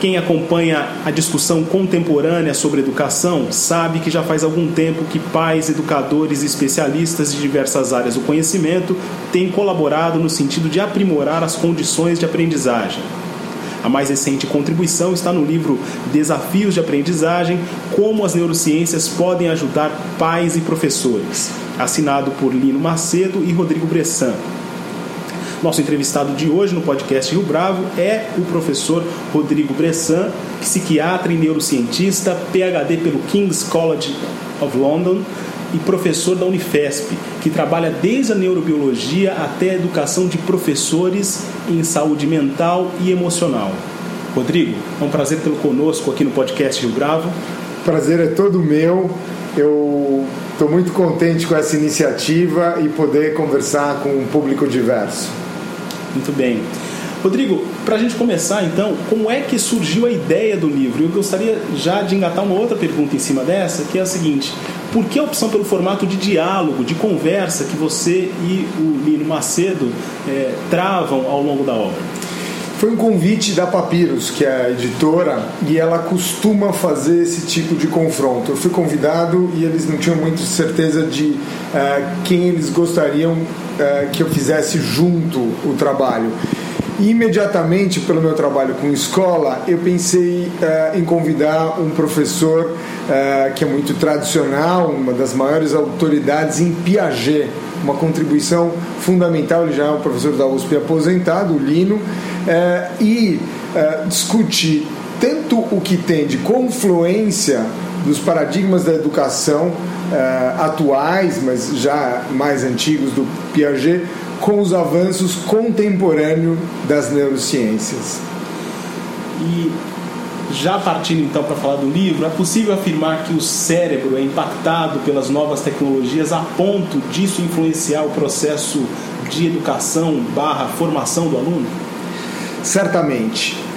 Quem acompanha a discussão contemporânea sobre educação sabe que já faz algum tempo que pais, educadores e especialistas de diversas áreas do conhecimento têm colaborado no sentido de aprimorar as condições de aprendizagem. A mais recente contribuição está no livro Desafios de Aprendizagem: Como as Neurociências Podem Ajudar Pais e Professores, assinado por Lino Macedo e Rodrigo Bressan. Nosso entrevistado de hoje no podcast Rio Bravo é o professor Rodrigo Bressan, psiquiatra e neurocientista, PhD pelo King's College of London e professor da Unifesp, que trabalha desde a neurobiologia até a educação de professores em saúde mental e emocional. Rodrigo, é um prazer tê-lo conosco aqui no podcast Rio Bravo. Prazer é todo meu. Eu estou muito contente com essa iniciativa e poder conversar com um público diverso. Muito bem. Rodrigo, para a gente começar então, como é que surgiu a ideia do livro? Eu gostaria já de engatar uma outra pergunta em cima dessa, que é a seguinte: por que a opção pelo formato de diálogo, de conversa que você e o Lino Macedo é, travam ao longo da obra? Foi um convite da Papyrus, que é a editora, e ela costuma fazer esse tipo de confronto. Eu fui convidado e eles não tinham muito certeza de uh, quem eles gostariam uh, que eu fizesse junto o trabalho. E imediatamente, pelo meu trabalho com escola, eu pensei uh, em convidar um professor uh, que é muito tradicional, uma das maiores autoridades em Piaget, uma contribuição fundamental. Ele já é um professor da USP aposentado, o Lino, uh, e discutir tanto o que tem de confluência dos paradigmas da educação atuais, mas já mais antigos do Piaget, com os avanços contemporâneos das neurociências. E já partindo então para falar do livro, é possível afirmar que o cérebro é impactado pelas novas tecnologias a ponto disso influenciar o processo de educação barra formação do aluno? Certamente.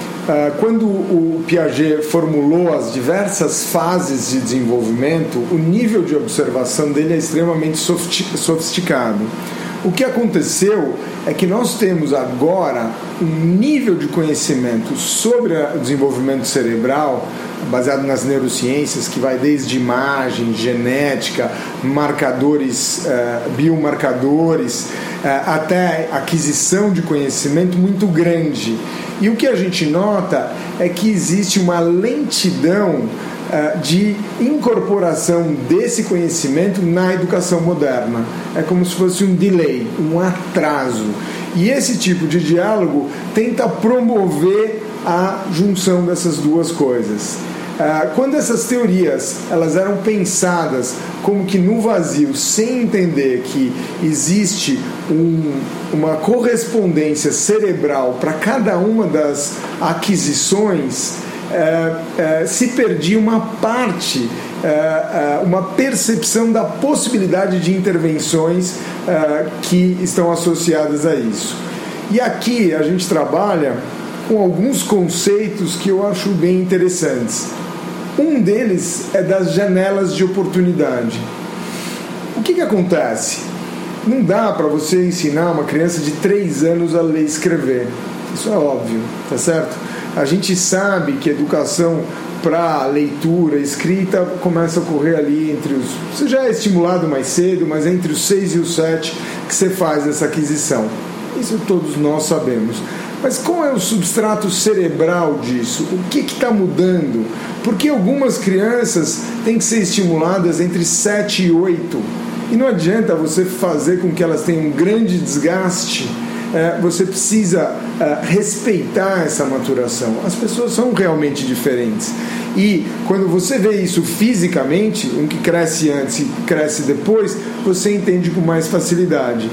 Quando o Piaget formulou as diversas fases de desenvolvimento, o nível de observação dele é extremamente sofisticado. O que aconteceu é que nós temos agora um nível de conhecimento sobre o desenvolvimento cerebral baseado nas neurociências que vai desde imagem, genética, marcadores, uh, biomarcadores, uh, até aquisição de conhecimento muito grande. E o que a gente nota é que existe uma lentidão eh, de incorporação desse conhecimento na educação moderna. É como se fosse um delay, um atraso. E esse tipo de diálogo tenta promover a junção dessas duas coisas. Eh, quando essas teorias elas eram pensadas como que no vazio, sem entender que existe um, uma correspondência cerebral para cada uma das aquisições, é, é, se perdia uma parte, é, uma percepção da possibilidade de intervenções que estão associadas a isso. E aqui a gente trabalha com alguns conceitos que eu acho bem interessantes. Um deles é das janelas de oportunidade. O que, que acontece? Não dá para você ensinar uma criança de 3 anos a ler e escrever. Isso é óbvio, tá certo? A gente sabe que educação para leitura, escrita, começa a ocorrer ali entre os. Você já é estimulado mais cedo, mas entre os 6 e os 7 que você faz essa aquisição. Isso todos nós sabemos. Mas qual é o substrato cerebral disso? O que está mudando? Porque algumas crianças têm que ser estimuladas entre 7 e 8. E não adianta você fazer com que elas tenham um grande desgaste é, você precisa é, respeitar essa maturação. As pessoas são realmente diferentes. E quando você vê isso fisicamente, um que cresce antes e cresce depois, você entende com mais facilidade.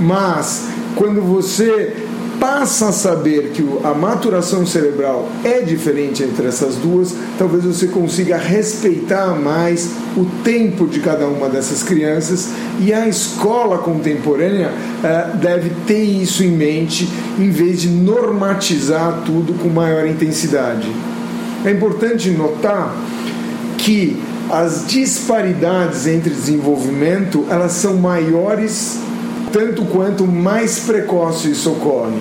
Mas quando você passa a saber que a maturação cerebral é diferente entre essas duas, talvez você consiga respeitar mais o tempo de cada uma dessas crianças e a escola contemporânea eh, deve ter isso em mente em vez de normatizar tudo com maior intensidade. É importante notar que as disparidades entre desenvolvimento elas são maiores tanto quanto mais precoce isso ocorre.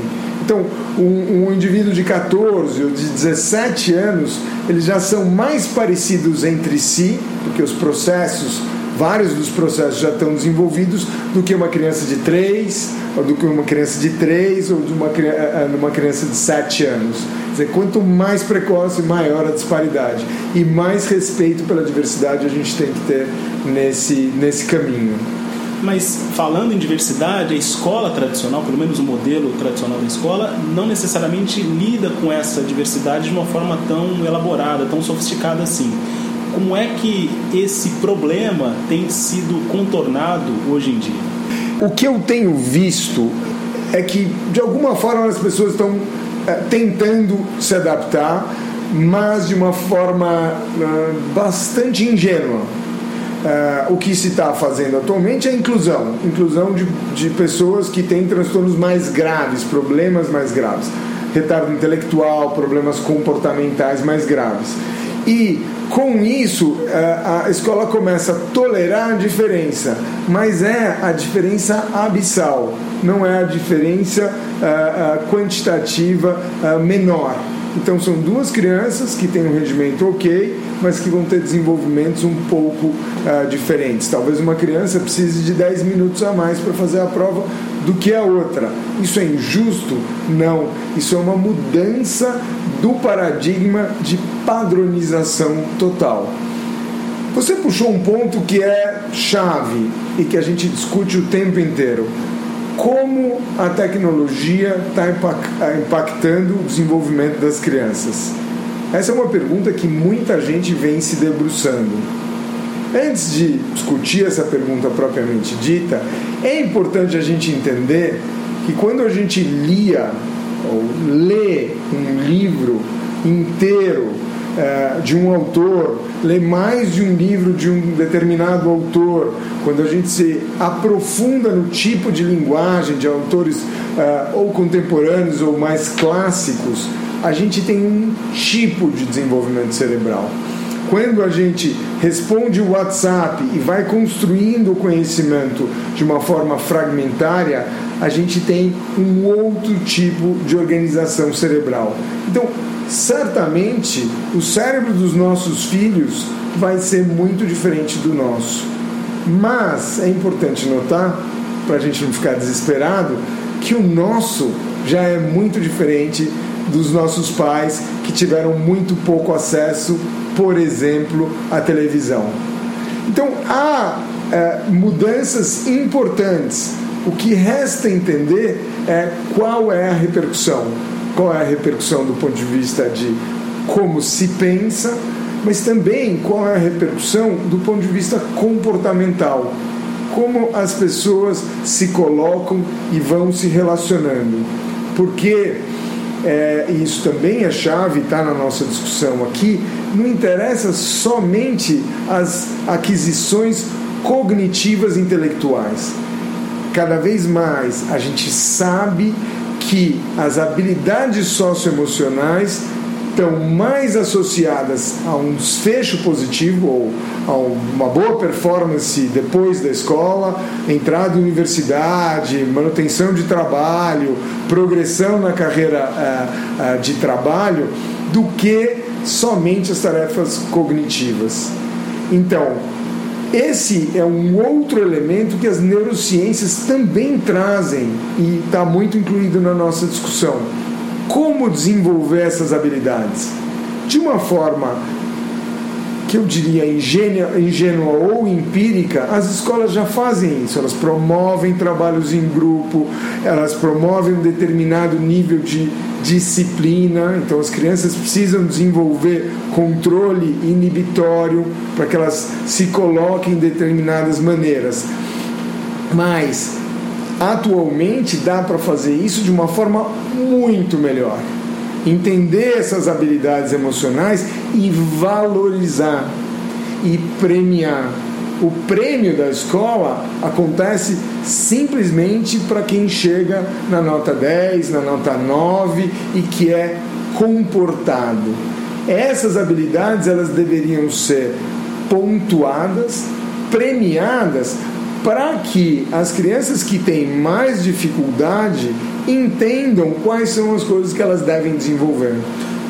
Então, um, um, indivíduo de 14 ou de 17 anos, eles já são mais parecidos entre si, porque os processos, vários dos processos já estão desenvolvidos, do que uma criança de 3, ou do que uma criança de 3, ou de uma, eh, uma criança de 7 anos. Quer dizer, quanto mais precoce, maior a disparidade. E mais respeito pela diversidade a gente tem que ter nesse, nesse caminho. Mas falando em diversidade, a escola tradicional, pelo menos o modelo tradicional da escola, não necessariamente lida com essa diversidade de uma forma tão elaborada, tão sofisticada assim. Como é que esse problema tem sido contornado hoje em dia? O que eu tenho visto é que, de alguma forma, as pessoas estão é, tentando se adaptar, mas de uma forma é, bastante ingênua Uh, o que se está fazendo atualmente é inclusão inclusão de, de pessoas que têm transtornos mais graves, problemas mais graves, retardo intelectual, problemas comportamentais mais graves. E com isso, a escola começa a tolerar a diferença, mas é a diferença abissal, não é a diferença uh, quantitativa menor. Então são duas crianças que têm um rendimento ok, mas que vão ter desenvolvimentos um pouco uh, diferentes. Talvez uma criança precise de 10 minutos a mais para fazer a prova do que a outra. Isso é injusto? Não. Isso é uma mudança do paradigma de padronização total. Você puxou um ponto que é chave e que a gente discute o tempo inteiro como a tecnologia está impactando o desenvolvimento das crianças? Essa é uma pergunta que muita gente vem se debruçando. Antes de discutir essa pergunta propriamente dita, é importante a gente entender que quando a gente lia ou lê um livro inteiro é, de um autor, lê mais de um livro de um determinado autor, quando a gente se aprofunda no tipo de linguagem de autores é, ou contemporâneos ou mais clássicos, a gente tem um tipo de desenvolvimento cerebral. Quando a gente responde o WhatsApp e vai construindo o conhecimento de uma forma fragmentária, a gente tem um outro tipo de organização cerebral. Então, certamente o cérebro dos nossos filhos vai ser muito diferente do nosso. Mas é importante notar, para a gente não ficar desesperado, que o nosso já é muito diferente dos nossos pais que tiveram muito pouco acesso, por exemplo, à televisão. Então há é, mudanças importantes. O que resta entender é qual é a repercussão qual é a repercussão do ponto de vista de como se pensa, mas também qual é a repercussão do ponto de vista comportamental, como as pessoas se colocam e vão se relacionando. Porque é, isso também é chave, está na nossa discussão aqui, não interessa somente as aquisições cognitivas intelectuais. Cada vez mais a gente sabe que as habilidades socioemocionais estão mais associadas a um desfecho positivo ou a uma boa performance depois da escola, entrada em universidade, manutenção de trabalho, progressão na carreira uh, uh, de trabalho, do que somente as tarefas cognitivas. Então, esse é um outro elemento que as neurociências também trazem e está muito incluído na nossa discussão. Como desenvolver essas habilidades? De uma forma que eu diria ingênua, ingênua ou empírica, as escolas já fazem isso. Elas promovem trabalhos em grupo, elas promovem um determinado nível de disciplina. Então, as crianças precisam desenvolver controle inibitório para que elas se coloquem em determinadas maneiras. Mas atualmente dá para fazer isso de uma forma muito melhor. Entender essas habilidades emocionais e valorizar e premiar. O prêmio da escola acontece simplesmente para quem chega na nota 10, na nota 9 e que é comportado. Essas habilidades elas deveriam ser pontuadas, premiadas para que as crianças que têm mais dificuldade entendam quais são as coisas que elas devem desenvolver.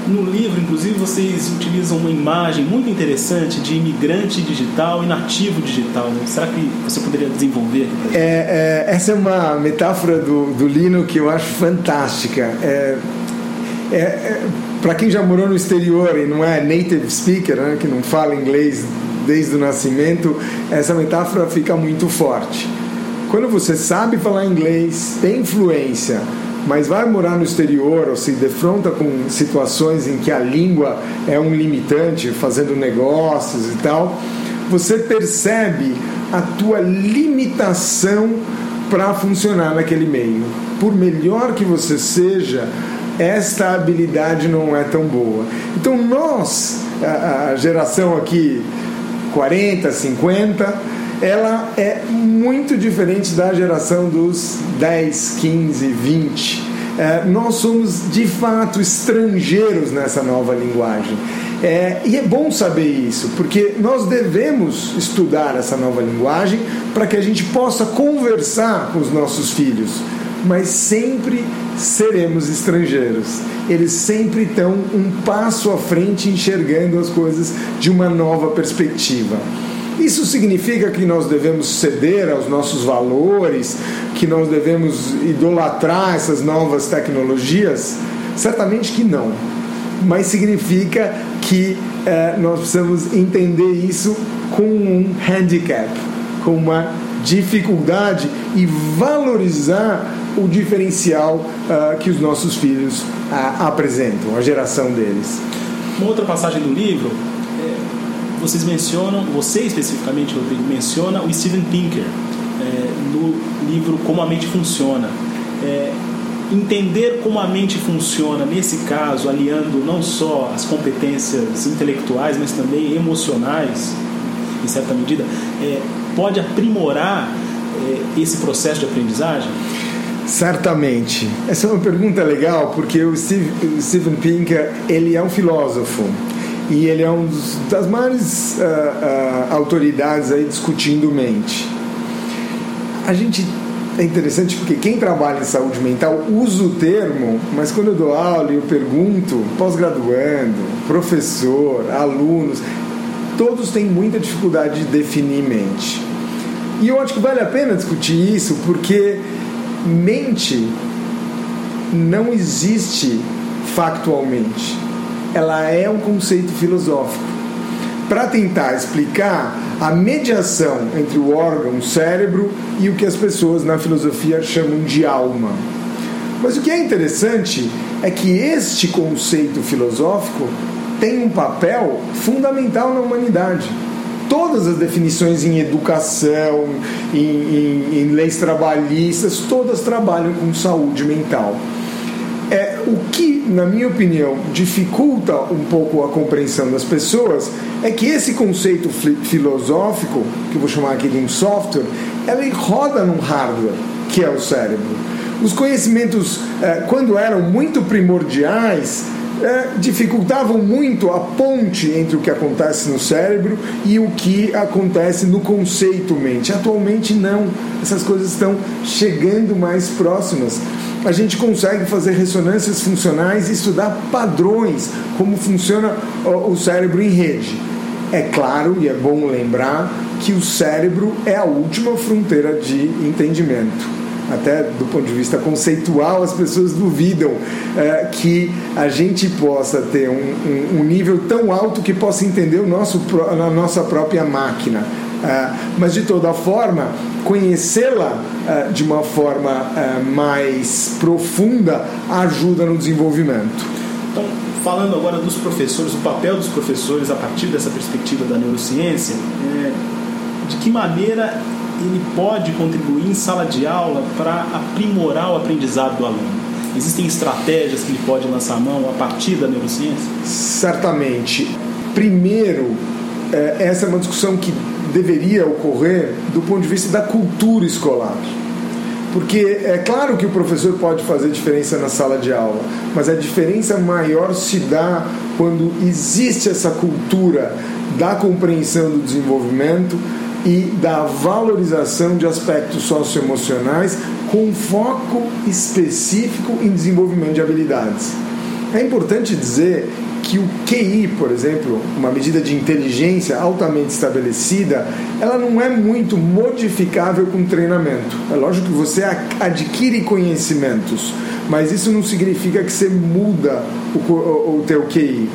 No livro, inclusive, vocês utilizam uma imagem muito interessante de imigrante digital e nativo digital. Né? Será que você poderia desenvolver é, é, essa é uma metáfora do, do Lino que eu acho fantástica. É, é, é para quem já morou no exterior e não é native speaker, né, que não fala inglês desde o nascimento, essa metáfora fica muito forte. Quando você sabe falar inglês, tem influência, mas vai morar no exterior ou se defronta com situações em que a língua é um limitante, fazendo negócios e tal, você percebe a tua limitação para funcionar naquele meio. Por melhor que você seja, esta habilidade não é tão boa. Então nós, a, geração aqui 40, 50, ela é muito diferente da geração dos 10, 15, 20. É, nós somos de fato estrangeiros nessa nova linguagem. É, e é bom saber isso, porque nós devemos estudar essa nova linguagem para que a gente possa conversar com os nossos filhos, mas sempre seremos estrangeiros. Eles sempre estão um passo à frente enxergando as coisas de uma nova perspectiva. Isso significa que nós devemos ceder aos nossos valores, que nós devemos idolatrar essas novas tecnologias? Certamente que não. Mas significa que eh, nós precisamos entender isso com um handicap, com uma dificuldade e valorizar o diferencial uh, que os nossos filhos uh, apresentam, a geração deles. Uma outra passagem do livro, vocês mencionam, você especificamente, Rodrigo, menciona o Steven Pinker é, no livro Como a Mente Funciona. É, entender como a mente funciona, nesse caso, aliando não só as competências intelectuais, mas também emocionais, em certa medida, é, pode aprimorar é, esse processo de aprendizagem? Certamente. Essa é uma pergunta legal porque o, Steve, o Steven Pinker ele é um filósofo e ele é um das maiores uh, uh, autoridades aí discutindo mente. A gente é interessante porque quem trabalha em saúde mental usa o termo, mas quando eu dou aula e eu pergunto, pós-graduando, professor, alunos, todos têm muita dificuldade de definir mente. E eu acho que vale a pena discutir isso porque mente não existe factualmente. Ela é um conceito filosófico. Para tentar explicar a mediação entre o órgão o cérebro e o que as pessoas na filosofia chamam de alma. Mas o que é interessante é que este conceito filosófico tem um papel fundamental na humanidade todas as definições em educação, em, em, em leis trabalhistas, todas trabalham com saúde mental. É, o que, na minha opinião, dificulta um pouco a compreensão das pessoas é que esse conceito filosófico, que eu vou chamar aqui de um software, ele roda num hardware, que é o cérebro. Os conhecimentos, é, quando eram muito primordiais, é, dificultavam muito a ponte entre o que acontece no cérebro e o que acontece no conceito mente. Atualmente não, essas coisas estão chegando mais próximas. A gente consegue fazer ressonâncias funcionais e estudar padrões, como funciona o cérebro em rede. É claro e é bom lembrar que o cérebro é a última fronteira de entendimento até do ponto de vista conceitual, as pessoas duvidam é, que a gente possa ter um, um, um, nível tão alto que possa entender o nosso, a nossa própria máquina. É, mas, de toda forma, conhecê-la é, de uma forma é, mais profunda ajuda no desenvolvimento. Então, falando agora dos professores, o papel dos professores a partir dessa perspectiva da neurociência, é, de que maneira ele pode contribuir em sala de aula para aprimorar o aprendizado do aluno? Existem estratégias que ele pode lançar a mão a partir da neurociência? Certamente. Primeiro, essa é uma discussão que deveria ocorrer do ponto de vista da cultura escolar. Porque é claro que o professor pode fazer diferença na sala de aula, mas a diferença maior se dá quando existe essa cultura da compreensão do desenvolvimento e da valorização de aspectos socioemocionais com foco específico em desenvolvimento de habilidades. É importante dizer que o QI, por exemplo, uma medida de inteligência altamente estabelecida, ela não é muito modificável com treinamento. É lógico que você adquire conhecimentos, mas isso não significa que você muda o, o, o teu QI.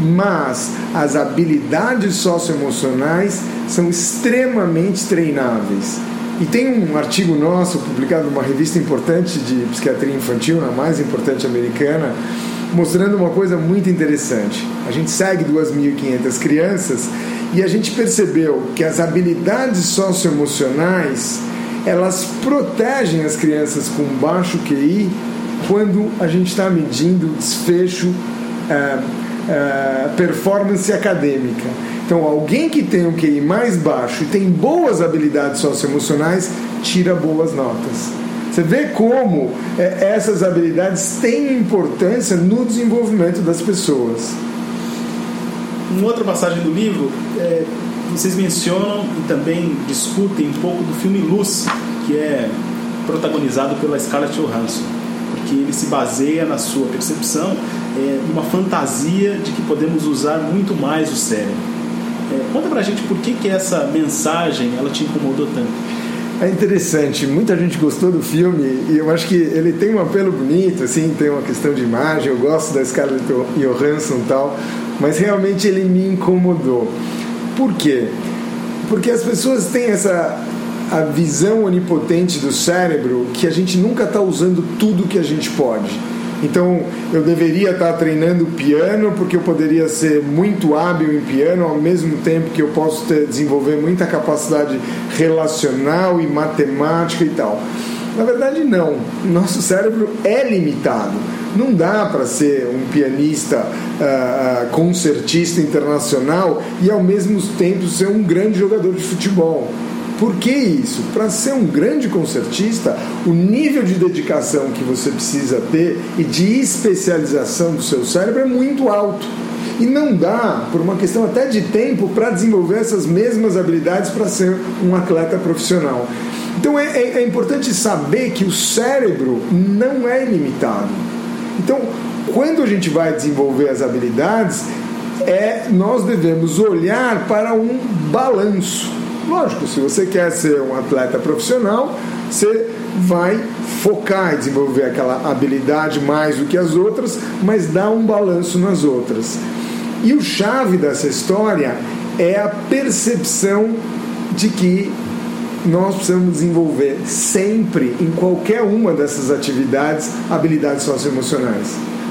Mas as habilidades socioemocionais são extremamente treináveis. E tem um artigo nosso publicado numa revista importante de psiquiatria infantil, a mais importante americana, mostrando uma coisa muito interessante. A gente segue 2.500 crianças e a gente percebeu que as habilidades socioemocionais elas protegem as crianças com baixo QI quando a gente está medindo desfecho, é, performance acadêmica. Então, alguém que tem um QI mais baixo e tem boas habilidades socioemocionais tira boas notas. Você vê como é, essas habilidades têm importância no desenvolvimento das pessoas. Em outra passagem do livro, é, vocês mencionam e também discutem um pouco do filme Lucy, que é protagonizado pela Scarlett Johansson, porque ele se baseia na sua percepção é, numa fantasia de que podemos usar muito mais o cérebro. É, conta pra gente por que, que essa mensagem ela te incomodou tanto. É interessante, muita gente gostou do filme e eu acho que ele tem um apelo bonito, assim, tem uma questão de imagem, eu gosto da Scarlett Johansson e tal, mas realmente ele me incomodou. Por quê? Porque as pessoas têm essa a visão onipotente do cérebro que a gente nunca está usando tudo que a gente pode. Então eu deveria estar treinando piano porque eu poderia ser muito hábil em piano ao mesmo tempo que eu posso ter, desenvolver muita capacidade relacional e matemática e tal. Na verdade, não. Nosso cérebro é limitado. Não dá para ser um pianista uh, concertista internacional e ao mesmo tempo ser um grande jogador de futebol. Por que isso? Para ser um grande concertista, o nível de dedicação que você precisa ter e de especialização do seu cérebro é muito alto. E não dá, por uma questão até de tempo, para desenvolver essas mesmas habilidades para ser um atleta profissional. Então é, é, é importante saber que o cérebro não é ilimitado. Então, quando a gente vai desenvolver as habilidades, é, nós devemos olhar para um balanço. Lógico, se você quer ser um atleta profissional, você vai focar em desenvolver aquela habilidade mais do que as outras, mas dá um balanço nas outras. E o chave dessa história é a percepção de que nós precisamos desenvolver sempre, em qualquer uma dessas atividades, habilidades socioemocionais.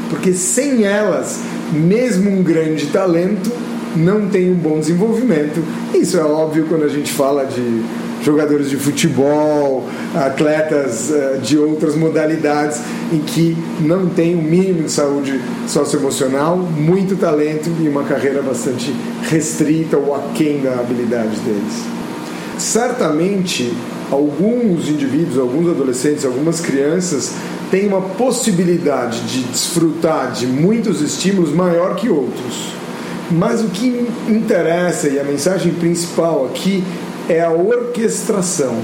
Porque sem elas, mesmo um grande talento não tem um bom desenvolvimento. Isso é óbvio quando a gente fala de jogadores de futebol, atletas uh, de outras modalidades em que não tem o um mínimo de saúde socioemocional, muito talento e uma carreira bastante restrita ou aquém da habilidade deles. Certamente, alguns indivíduos, alguns adolescentes, algumas crianças têm uma possibilidade de desfrutar de muitos estímulos maior que outros mas o que interessa e a mensagem principal aqui é a orquestração.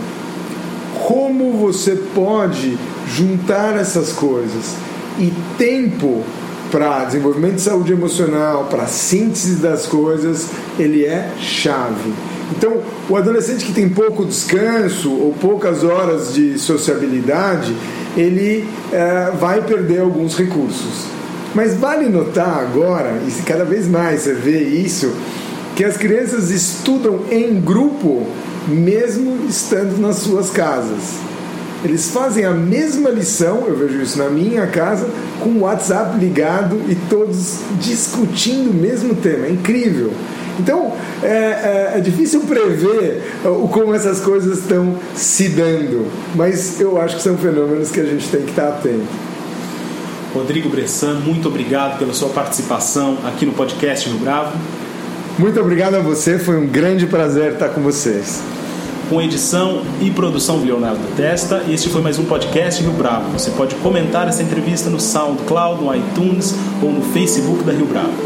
Como você pode juntar essas coisas e tempo para desenvolvimento de saúde emocional, para síntese das coisas, ele é chave. Então, o adolescente que tem pouco descanso ou poucas horas de sociabilidade, ele é, vai perder alguns recursos. Mas vale notar agora, e cada vez mais você vê isso, que as crianças estudam em grupo mesmo estando nas suas casas. Eles fazem a mesma lição, eu vejo isso na minha casa, com o WhatsApp ligado e todos discutindo o mesmo tema. É incrível. Então, é, é, é, difícil prever o, como essas coisas estão se dando, mas eu acho que são fenômenos que a gente tem que estar atento. Rodrigo Bressan, muito obrigado pela sua participação aqui no podcast Rio Bravo. Muito obrigado a você, foi um grande prazer estar com vocês. Com edição e produção de Leonardo Testa, este foi mais um podcast Rio Bravo. Você pode comentar essa entrevista no SoundCloud, no iTunes ou no Facebook da Rio Bravo.